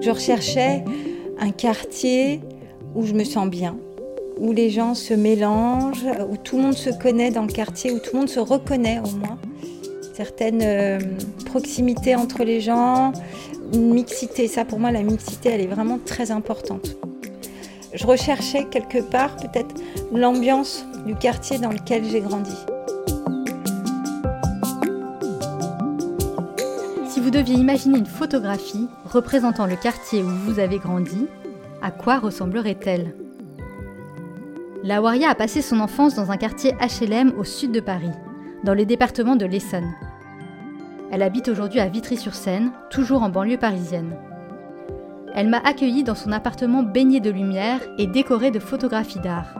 Je recherchais un quartier où je me sens bien, où les gens se mélangent, où tout le monde se connaît dans le quartier, où tout le monde se reconnaît au moins. Certaines euh, proximités entre les gens, une mixité. Ça, pour moi, la mixité, elle est vraiment très importante. Je recherchais quelque part peut-être l'ambiance du quartier dans lequel j'ai grandi. Vous deviez imaginer une photographie représentant le quartier où vous avez grandi, à quoi ressemblerait-elle? La Waria a passé son enfance dans un quartier HLM au sud de Paris, dans le département de l'Essonne. Elle habite aujourd'hui à Vitry-sur-Seine, toujours en banlieue parisienne. Elle m'a accueilli dans son appartement baigné de lumière et décoré de photographies d'art.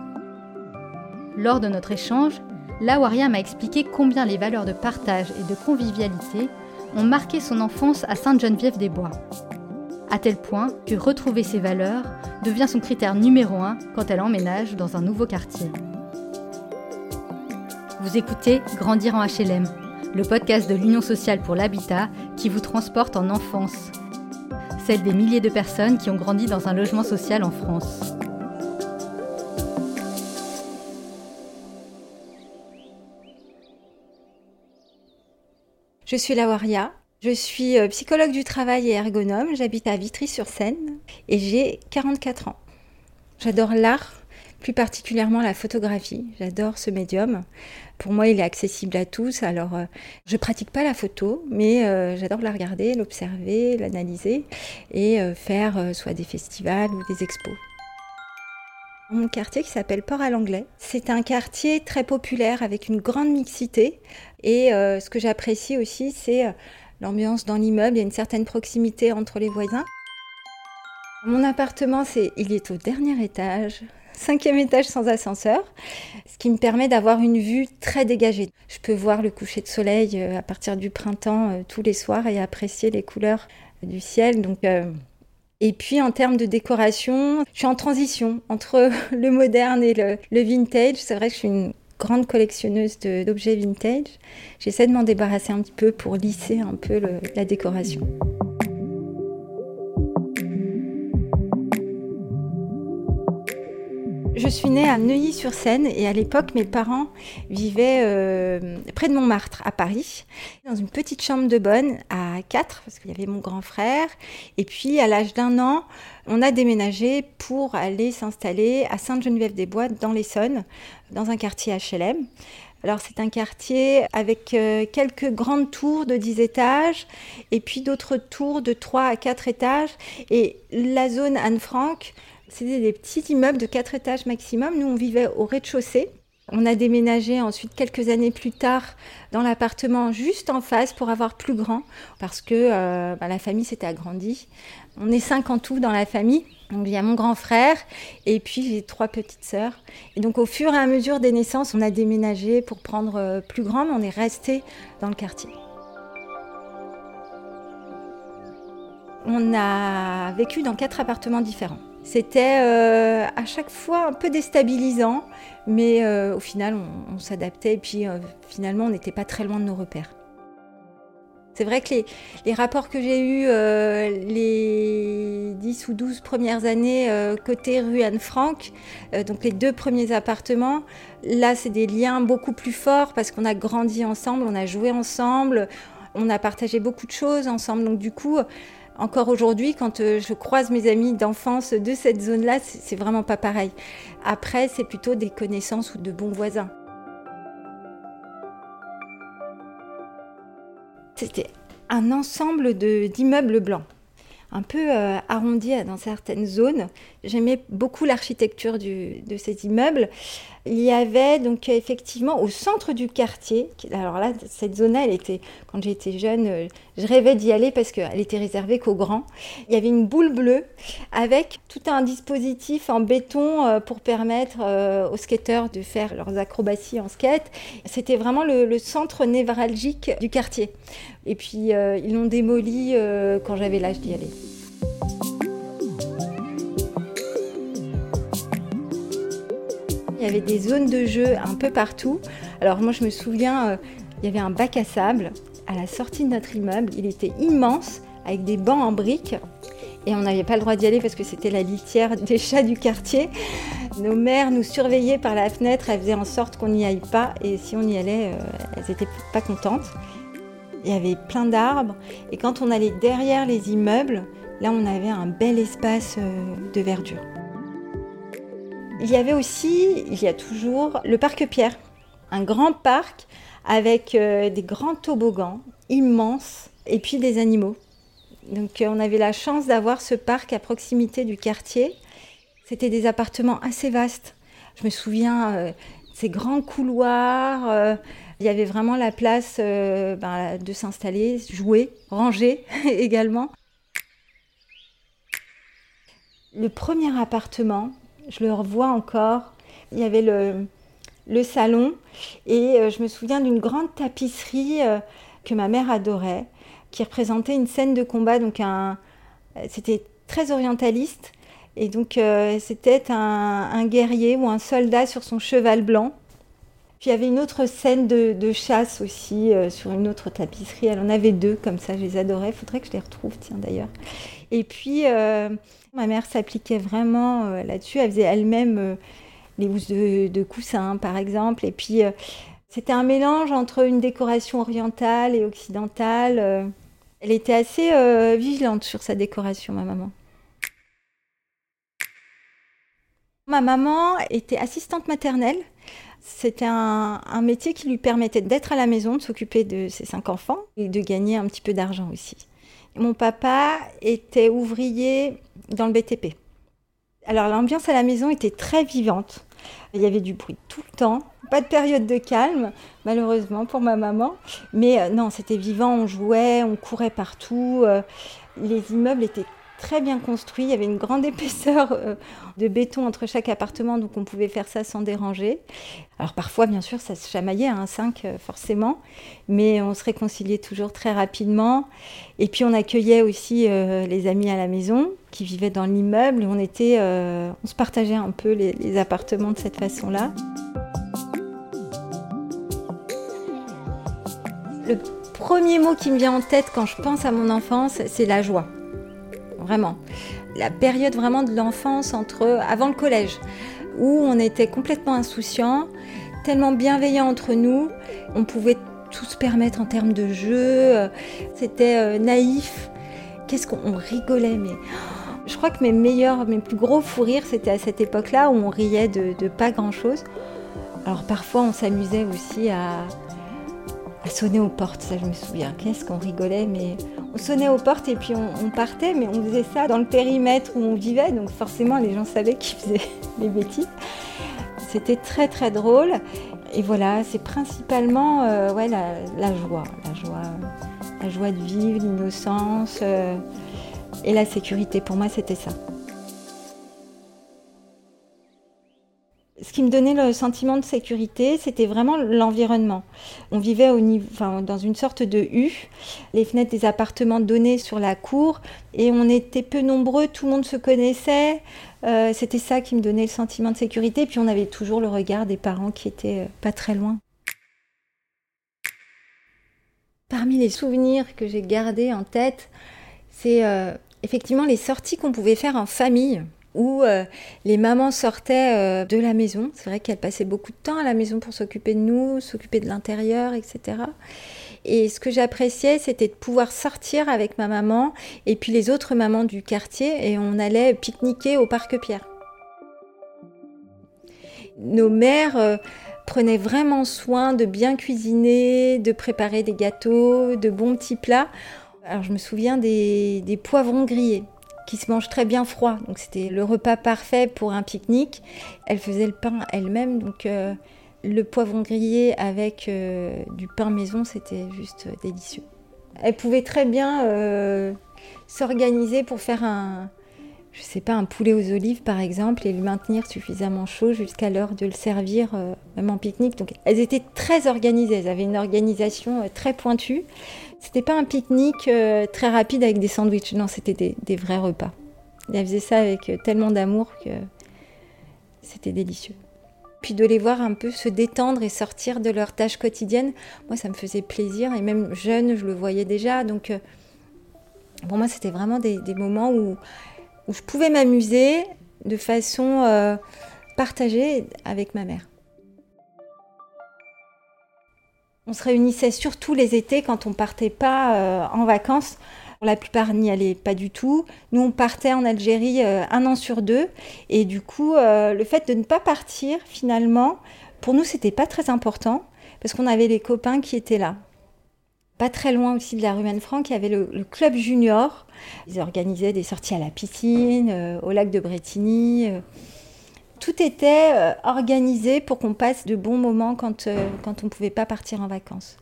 Lors de notre échange, Lawaria m'a expliqué combien les valeurs de partage et de convivialité ont marqué son enfance à Sainte-Geneviève-des-Bois. À tel point que retrouver ces valeurs devient son critère numéro un quand elle emménage dans un nouveau quartier. Vous écoutez Grandir en HLM, le podcast de l'Union sociale pour l'habitat qui vous transporte en enfance, celle des milliers de personnes qui ont grandi dans un logement social en France. Je suis Lawaria, je suis euh, psychologue du travail et ergonome, j'habite à Vitry-sur-Seine et j'ai 44 ans. J'adore l'art, plus particulièrement la photographie. J'adore ce médium. Pour moi, il est accessible à tous. Alors, euh, je pratique pas la photo, mais euh, j'adore la regarder, l'observer, l'analyser et faire soit des festivals ou des expos. Mon quartier qui s'appelle Port à l'Anglais. C'est un quartier très populaire avec une grande mixité. Et euh, ce que j'apprécie aussi, c'est euh, l'ambiance dans l'immeuble. Il y a une certaine proximité entre les voisins. Mon appartement, il est au dernier étage, cinquième étage sans ascenseur, ce qui me permet d'avoir une vue très dégagée. Je peux voir le coucher de soleil euh, à partir du printemps tous les soirs et apprécier les couleurs du ciel. Donc et puis en termes de décoration, je suis en transition entre le moderne et le, vintage. C'est vrai que je suis une grande collectionneuse d'objets vintage. J'essaie de m'en débarrasser un petit peu pour lisser un peu la décoration. Je suis née à Neuilly-sur-Seine et à l'époque, mes parents vivaient euh, près de Montmartre, à Paris, dans une petite chambre de bonne à quatre, parce qu'il y avait mon grand frère. Et puis, à l'âge d'un an, on a déménagé pour aller s'installer à Sainte-Geneviève-des-Bois, dans l'Essonne, dans un quartier HLM. Alors c'est un quartier avec euh, quelques grandes tours de 10 étages et puis d'autres tours de 3 à 4 étages. Et la zone Anne-Franck, c'était des petits immeubles de 4 étages maximum. Nous, on vivait au rez-de-chaussée. On a déménagé ensuite quelques années plus tard dans l'appartement juste en face pour avoir plus grand parce que euh, bah, la famille s'était agrandie. On est cinq en tout dans la famille. Donc il y a mon grand frère et puis j'ai trois petites sœurs. Et donc au fur et à mesure des naissances, on a déménagé pour prendre euh, plus grand, mais on est resté dans le quartier. On a vécu dans quatre appartements différents. C'était euh, à chaque fois un peu déstabilisant, mais euh, au final, on, s'adaptait et puis euh, finalement, on n'était pas très loin de nos repères. C'est vrai que les, rapports que j'ai eus les 10 ou 12 premières années côté rue Anne-Franck, donc les deux premiers appartements, là, c'est des liens beaucoup plus forts parce qu'on a grandi ensemble, on a joué ensemble, on a partagé beaucoup de choses ensemble. Donc du coup, encore aujourd'hui, quand euh, je croise mes amis d'enfance de cette zone-là, c'est vraiment pas pareil. Après, c'est plutôt des connaissances ou de bons voisins. C'était un ensemble d'immeubles blancs un peu euh, arrondi dans certaines zones. J'aimais beaucoup l'architecture de ces immeubles. Il y avait donc effectivement au centre du quartier, alors là, cette zone-là, elle était, quand j'étais jeune, euh, je rêvais d'y aller parce qu'elle était réservée qu'aux grands. Il y avait une boule bleue avec tout un dispositif en béton euh, pour permettre aux skateurs de faire leurs acrobaties en skate. C'était vraiment le centre névralgique du quartier. Et puis euh, ils l'ont démoli euh, quand j'avais l'âge d'y aller. Il y avait des zones de jeu un peu partout, Alors moi je me souviens, il y avait un bac à sable à la sortie de notre immeuble. Il était immense avec des bancs en briques et on n'avait pas le droit d'y aller parce que c'était la litière des chats du quartier. Nos mères nous surveillaient par la fenêtre, elles faisaient en sorte qu'on n'y aille pas et si on y allait, elles n'étaient pas contentes. Il y avait plein d'arbres et quand on allait derrière les immeubles, là on avait un bel espace de verdure. Il y avait aussi, il y a toujours, le parc Pierre, un grand parc avec euh, des grands toboggans immenses et puis des animaux. Donc euh, on avait la chance d'avoir ce parc à proximité du quartier. C'était des appartements assez vastes. Je me souviens euh, ces grands couloirs. Il y avait vraiment la place ben, de s'installer, jouer, ranger également. Le premier appartement, je le revois encore. Il y avait le, salon et euh, je me souviens d'une grande tapisserie euh, que ma mère adorait, qui représentait une scène de combat. C'était très orientaliste et donc euh, c'était un, guerrier ou un soldat sur son cheval blanc. Puis il y avait une autre scène de, chasse aussi sur une autre tapisserie. Elle en avait deux comme ça, je les adorais. Il faudrait que je les retrouve, tiens d'ailleurs. Et puis Ma mère s'appliquait vraiment euh, là-dessus. Elle faisait elle-même euh, les housses de, coussins, par exemple. Et puis, euh, c'était un mélange entre une décoration orientale et occidentale. Elle était assez vigilante sur sa décoration, ma maman. Ma maman était assistante maternelle. C'était un, métier qui lui permettait d'être à la maison, de s'occuper de ses cinq enfants et de gagner un petit peu d'argent aussi. Mon papa était ouvrier dans le BTP. Alors l'ambiance à la maison était très vivante. Il y avait du bruit tout le temps, pas de période de calme, malheureusement pour ma maman. Mais euh, non, c'était vivant, on jouait, on courait partout. Euh, les immeubles étaient très bien construit. Il y avait une grande épaisseur euh, de béton entre chaque appartement, donc on pouvait faire ça sans déranger. Alors parfois, bien sûr, ça se chamaillait à un 5, forcément, mais on se réconciliait toujours très rapidement. Et puis on accueillait aussi euh, les amis à la maison qui vivaient dans l'immeuble et on était, euh, on se partageait un peu les, les appartements de cette façon-là. Le premier mot qui me vient en tête quand je pense à mon enfance, c'est la joie vraiment. La période vraiment de l'enfance entre avant le collège, où on était complètement insouciants, tellement bienveillants entre nous, on pouvait tout se permettre en termes de jeu, c'était euh, naïf. Qu'est-ce qu'on rigolait, mais je crois que mes meilleurs, mes plus gros fous rires, c'était à cette époque-là où on riait de, de pas grand-chose. Alors parfois, on s'amusait aussi à, à sonner aux portes, ça je me souviens. Qu'est-ce qu'on rigolait, mais on sonnait aux portes et puis on, partait, mais on faisait ça dans le périmètre où on vivait, donc forcément les gens savaient qu'ils faisaient les bêtises. C'était très très drôle. Et voilà, c'est principalement euh, ouais, la, joie, la joie, la joie de vivre, l'innocence euh, et la sécurité. Pour moi, c'était ça. Ce qui me donnait le sentiment de sécurité, c'était vraiment l'environnement. On vivait dans une sorte de U, les fenêtres des appartements donnaient sur la cour et on était peu nombreux, tout le monde se connaissait. Euh, c'était ça qui me donnait le sentiment de sécurité. Puis on avait toujours le regard des parents qui étaient euh, pas très loin. Parmi les souvenirs que j'ai gardés en tête, c'est euh, effectivement les sorties qu'on pouvait faire en famille où euh, les mamans sortaient euh, de la maison. C'est vrai qu'elles passaient beaucoup de temps à la maison pour s'occuper de nous, s'occuper de l'intérieur, etc. Et ce que j'appréciais, c'était de pouvoir sortir avec ma maman et puis les autres mamans du quartier et on allait pique-niquer au parc Pierre. Nos mères euh, prenaient vraiment soin de bien cuisiner, de préparer des gâteaux, de bons petits plats. Alors je me souviens des poivrons grillés qui se mange très bien froid. Donc c'était le repas parfait pour un pique-nique. Elle faisait le pain elle-même, donc euh, le poivron grillé avec euh, du pain maison, c'était juste délicieux. Elle pouvait très bien euh, s'organiser pour faire un, je sais pas, un poulet aux olives par exemple, et le maintenir suffisamment chaud jusqu'à l'heure de le servir, même en pique-nique. Donc elles étaient très organisées, elles avaient une organisation très pointue. C'était pas un pique-nique euh, très rapide avec des sandwichs, non, c'était des, vrais repas. Elle faisait ça avec euh, tellement d'amour que c'était délicieux. Puis de les voir un peu se détendre et sortir de leurs tâches quotidiennes, moi ça me faisait plaisir. Et même jeune, je le voyais déjà. Donc pour moi, c'était vraiment des, moments où, où, je pouvais m'amuser de façon partagée avec ma mère. On se réunissait surtout les étés quand on partait pas euh, en vacances. La plupart n'y allaient pas du tout. Nous, on partait en Algérie euh, un an sur deux. Et du coup, euh, le fait de ne pas partir, finalement, pour nous, c'était pas très important parce qu'on avait les copains qui étaient là. Pas très loin aussi de la rue Anne-Franck, il y avait le, le, club junior. Ils organisaient des sorties à la piscine, au lac de Bretigny tout était euh, organisé pour qu'on passe de bons moments quand, euh, quand on ne pouvait pas partir en vacances.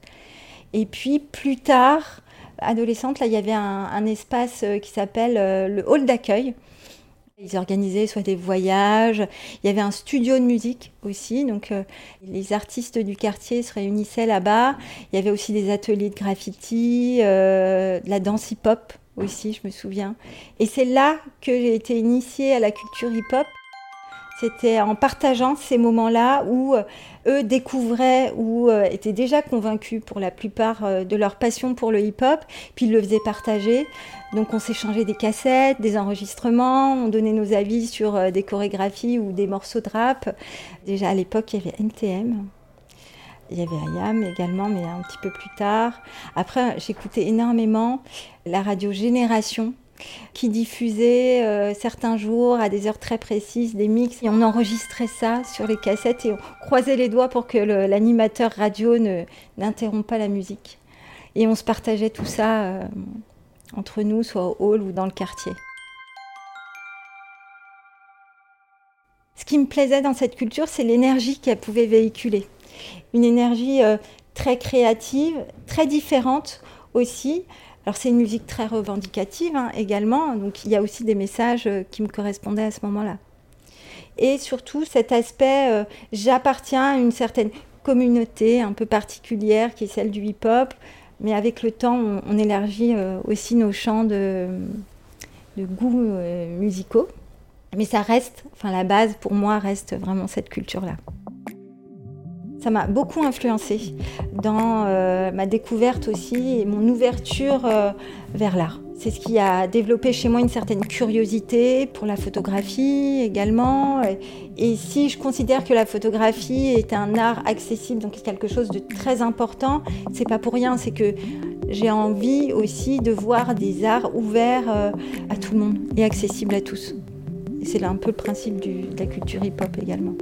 Et puis plus tard, adolescente, là, il y avait un, espace euh, qui s'appelle le hall d'accueil. Ils organisaient soit des voyages, il y avait un studio de musique aussi, donc les artistes du quartier se réunissaient là-bas. Il y avait aussi des ateliers de graffiti, de la danse hip-hop aussi, je me souviens. Et c'est là que j'ai été initiée à la culture hip-hop. C'était en partageant ces moments-là où euh, eux découvraient ou euh, étaient déjà convaincus pour la plupart euh, de leur passion pour le hip-hop, puis ils le faisaient partager. Donc on s'échangeait des cassettes, des enregistrements, on donnait nos avis sur des chorégraphies ou des morceaux de rap. Déjà à l'époque, il y avait NTM. Il y avait IAM également, mais un petit peu plus tard. Après, j'écoutais énormément la radio Génération, qui diffusait euh, certains jours à des heures très précises des mix et on enregistrait ça sur les cassettes et on croisait les doigts pour que l'animateur radio n'interrompe pas la musique. Et on se partageait tout ça euh, entre nous, soit au hall ou dans le quartier. Ce qui me plaisait dans cette culture, c'est l'énergie qu'elle pouvait véhiculer. Une énergie euh, très créative, très différente aussi, alors c'est une musique très revendicative hein, également, donc il y a aussi des messages euh, qui me correspondaient à ce moment-là. Et surtout cet aspect, euh, j'appartiens à une certaine communauté un peu particulière qui est celle du hip-hop, mais avec le temps on, élargit euh, aussi nos champs de, de goûts musicaux. Mais ça reste, enfin la base pour moi reste vraiment cette culture-là. Ça m'a beaucoup influencé dans euh, ma découverte aussi et mon ouverture euh, vers l'art. C'est ce qui a développé chez moi une certaine curiosité pour la photographie également. Et si je considère que la photographie est un art accessible, donc quelque chose de très important, c'est pas pour rien, c'est que j'ai envie aussi de voir des arts ouverts euh, à tout le monde et accessibles à tous. c'est là un peu le principe de la culture hip-hop également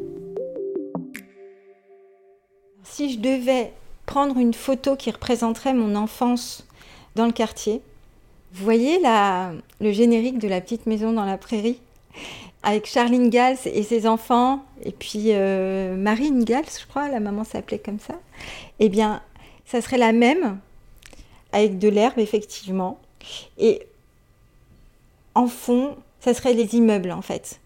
si je devais prendre une photo qui représenterait mon enfance dans le quartier, vous voyez le générique de la petite maison dans la prairie avec Charline Gals et ses enfants, et puis euh, Marine Gals, je crois, la maman s'appelait comme ça. Eh bien, ça serait la même, avec de l'herbe, effectivement. Et en fond, ça serait les immeubles, en fait.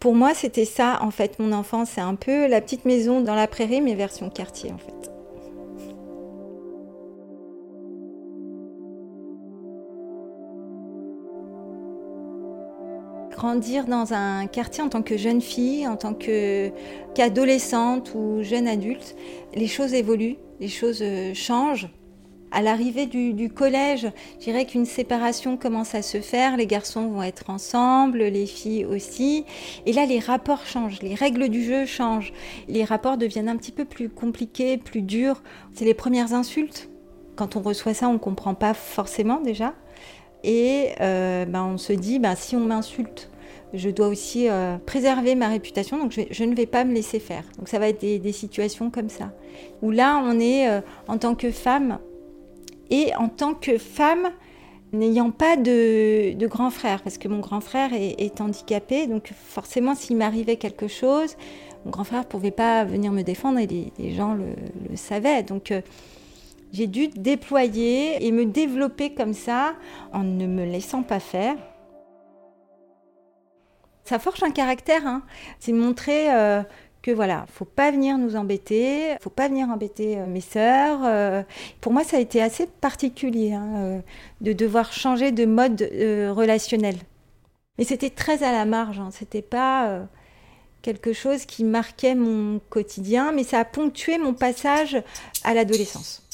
Pour moi, c'était ça, en fait, mon enfance. C'est un peu la petite maison dans la prairie, mais version quartier, en fait. Grandir dans un quartier en tant que jeune fille, en tant qu'adolescente ou jeune adulte, les choses évoluent, les choses euh, changent. À l'arrivée du, collège, je dirais qu'une séparation commence à se faire. Les garçons vont être ensemble, les filles aussi. Et là, les rapports changent, les règles du jeu changent. Les rapports deviennent un petit peu plus compliqués, plus durs. C'est les premières insultes. Quand on reçoit ça, on ne comprend pas forcément déjà. Et euh, ben, on se dit, ben, si on m'insulte, je dois aussi euh, préserver ma réputation, donc je, ne vais pas me laisser faire. Donc ça va être des, situations comme ça, où là, on est, euh, en tant que femme, et en tant que femme, n'ayant pas de, grand frère, parce que mon grand frère est, handicapé, donc forcément s'il m'arrivait quelque chose, mon grand frère ne pouvait pas venir me défendre et les, gens le, savaient. Donc euh, j'ai dû déployer et me développer comme ça en ne me laissant pas faire. Ça forge un caractère, hein. c'est montrer euh, que voilà, faut pas venir nous embêter, faut pas venir embêter euh, mes sœurs. Euh. pour moi, ça a été assez particulier hein, euh, de devoir changer de mode relationnel. Mais c'était très à la marge, hein. c'était pas quelque chose qui marquait mon quotidien, mais ça a ponctué mon passage à l'adolescence.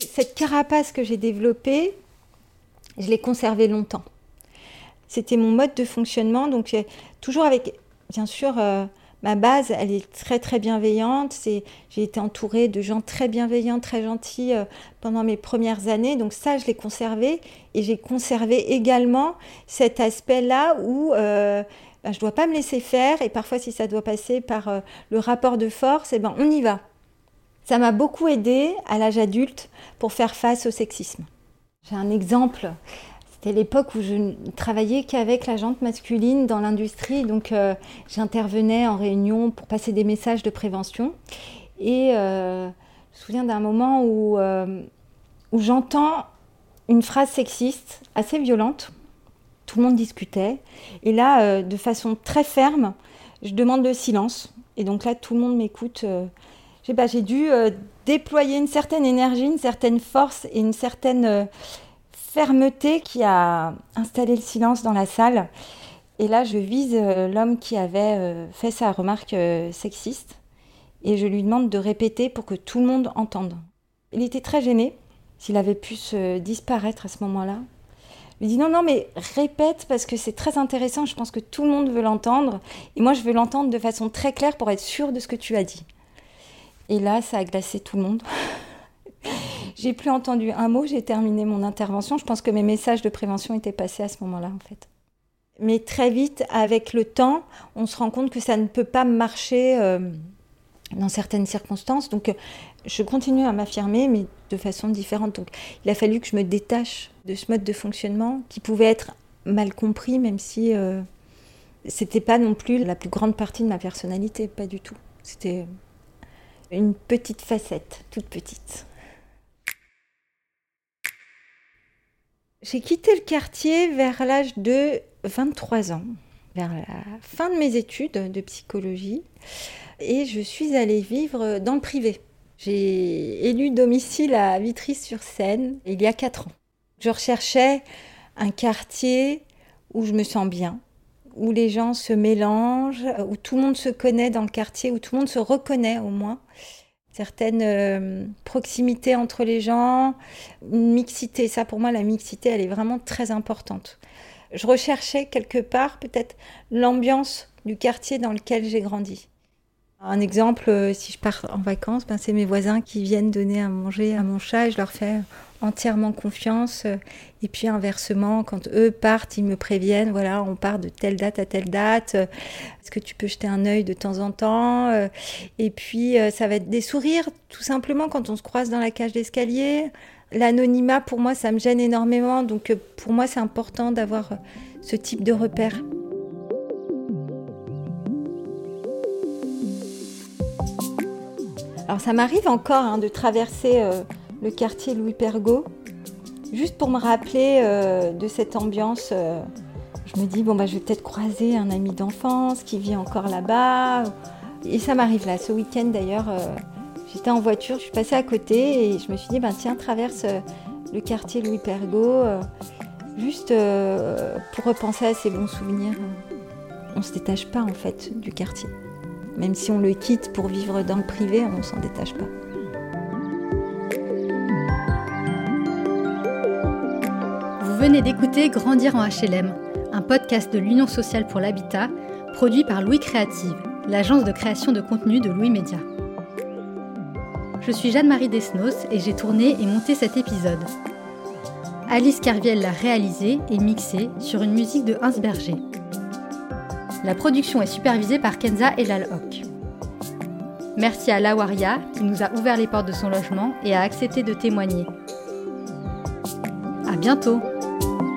Cette carapace que j'ai développée, je l'ai conservée longtemps. C'était mon mode de fonctionnement, donc toujours avec, bien sûr, euh, ma base, elle est très très bienveillante. j'ai été entourée de gens très bienveillants, très gentils euh, pendant mes premières années. Donc ça, je l'ai conservé. Et j'ai conservé également cet aspect-là où euh, ben, je ne dois pas me laisser faire. Et parfois, si ça doit passer par le rapport de force, eh ben, on y va. Ça m'a beaucoup aidé à l'âge adulte pour faire face au sexisme. J'ai un exemple c'était l'époque où je ne travaillais qu'avec la jante masculine dans l'industrie, donc euh, j'intervenais en réunion pour passer des messages de prévention. Et euh, je me souviens d'un moment où, euh, où j'entends une phrase sexiste assez violente. Tout le monde discutait. Et là, de façon très ferme, je demande le silence. Et donc là, tout le monde m'écoute. j'ai dû déployer une certaine énergie, une certaine force et une certaine fermeté qui a installé le silence dans la salle. Et là, je vise euh, l'homme qui avait euh, fait sa remarque euh, sexiste et je lui demande de répéter pour que tout le monde entende. Il était très gêné s'il avait pu se disparaître à ce moment-là. Il dit non, non, mais répète parce que c'est très intéressant, je pense que tout le monde veut l'entendre et moi je veux l'entendre de façon très claire pour être sûre de ce que tu as dit. Et là, ça a glacé tout le monde. J'ai plus entendu un mot, j'ai terminé mon intervention. Je pense que mes messages de prévention étaient passés à ce moment-là, en fait. Mais très vite, avec le temps, on se rend compte que ça ne peut pas marcher euh, dans certaines circonstances. Donc, je continue à m'affirmer, mais de façon différente. Donc, il a fallu que je me détache de ce mode de fonctionnement qui pouvait être mal compris, même si euh, c'était pas non plus la plus grande partie de ma personnalité, pas du tout. C'était une petite facette, toute petite. J'ai quitté le quartier vers l'âge de 23 ans, vers la fin de mes études de psychologie, et je suis allée vivre dans le privé. J'ai élu domicile à Vitry-sur-Seine il y a 4 ans. Je recherchais un quartier où je me sens bien, où les gens se mélangent, où tout le monde se connaît dans le quartier, où tout le monde se reconnaît au moins certaines euh, proximités entre les gens, une mixité. Ça, pour moi, la mixité, elle est vraiment très importante. Je recherchais quelque part peut-être l'ambiance du quartier dans lequel j'ai grandi. Un exemple, euh, si je pars en vacances, ben, c'est mes voisins qui viennent donner à manger à mon chat et je leur fais entièrement confiance. Et puis inversement, quand eux partent, ils me préviennent, voilà, on part de telle date à telle date. Est-ce que tu peux jeter un œil de temps en temps Et puis ça va être des sourires, tout simplement, quand on se croise dans la cage d'escalier. L'anonymat, pour moi, ça me gêne énormément. Donc pour moi, c'est important d'avoir ce type de repère. Alors ça m'arrive encore hein, de traverser euh, le quartier Louis Pergaud, juste pour me rappeler euh, de cette ambiance. Euh, je me dis, bon, bah, je vais peut-être croiser un ami d'enfance qui vit encore là-bas. Et ça m'arrive là. Ce week-end d'ailleurs, euh, j'étais en voiture, je suis passée à côté et je me suis dit, ben, tiens, traverse le quartier Louis Pergaud, juste pour repenser à ces bons souvenirs. On ne se détache pas en fait du quartier. Même si on le quitte pour vivre dans le privé, on ne s'en détache pas. Venez d'écouter Grandir en HLM, un podcast de l'Union sociale pour l'habitat, produit par Louis Créative, l'agence de création de contenu de Louis Média. Je suis Jeanne-Marie Desnos et j'ai tourné et monté cet épisode. Alice Carviel l'a réalisé et mixé sur une musique de Hans Berger. La production est supervisée par Kenza Elalhok. Merci à Lawaria qui nous a ouvert les portes de son logement et a accepté de témoigner. À bientôt! thank you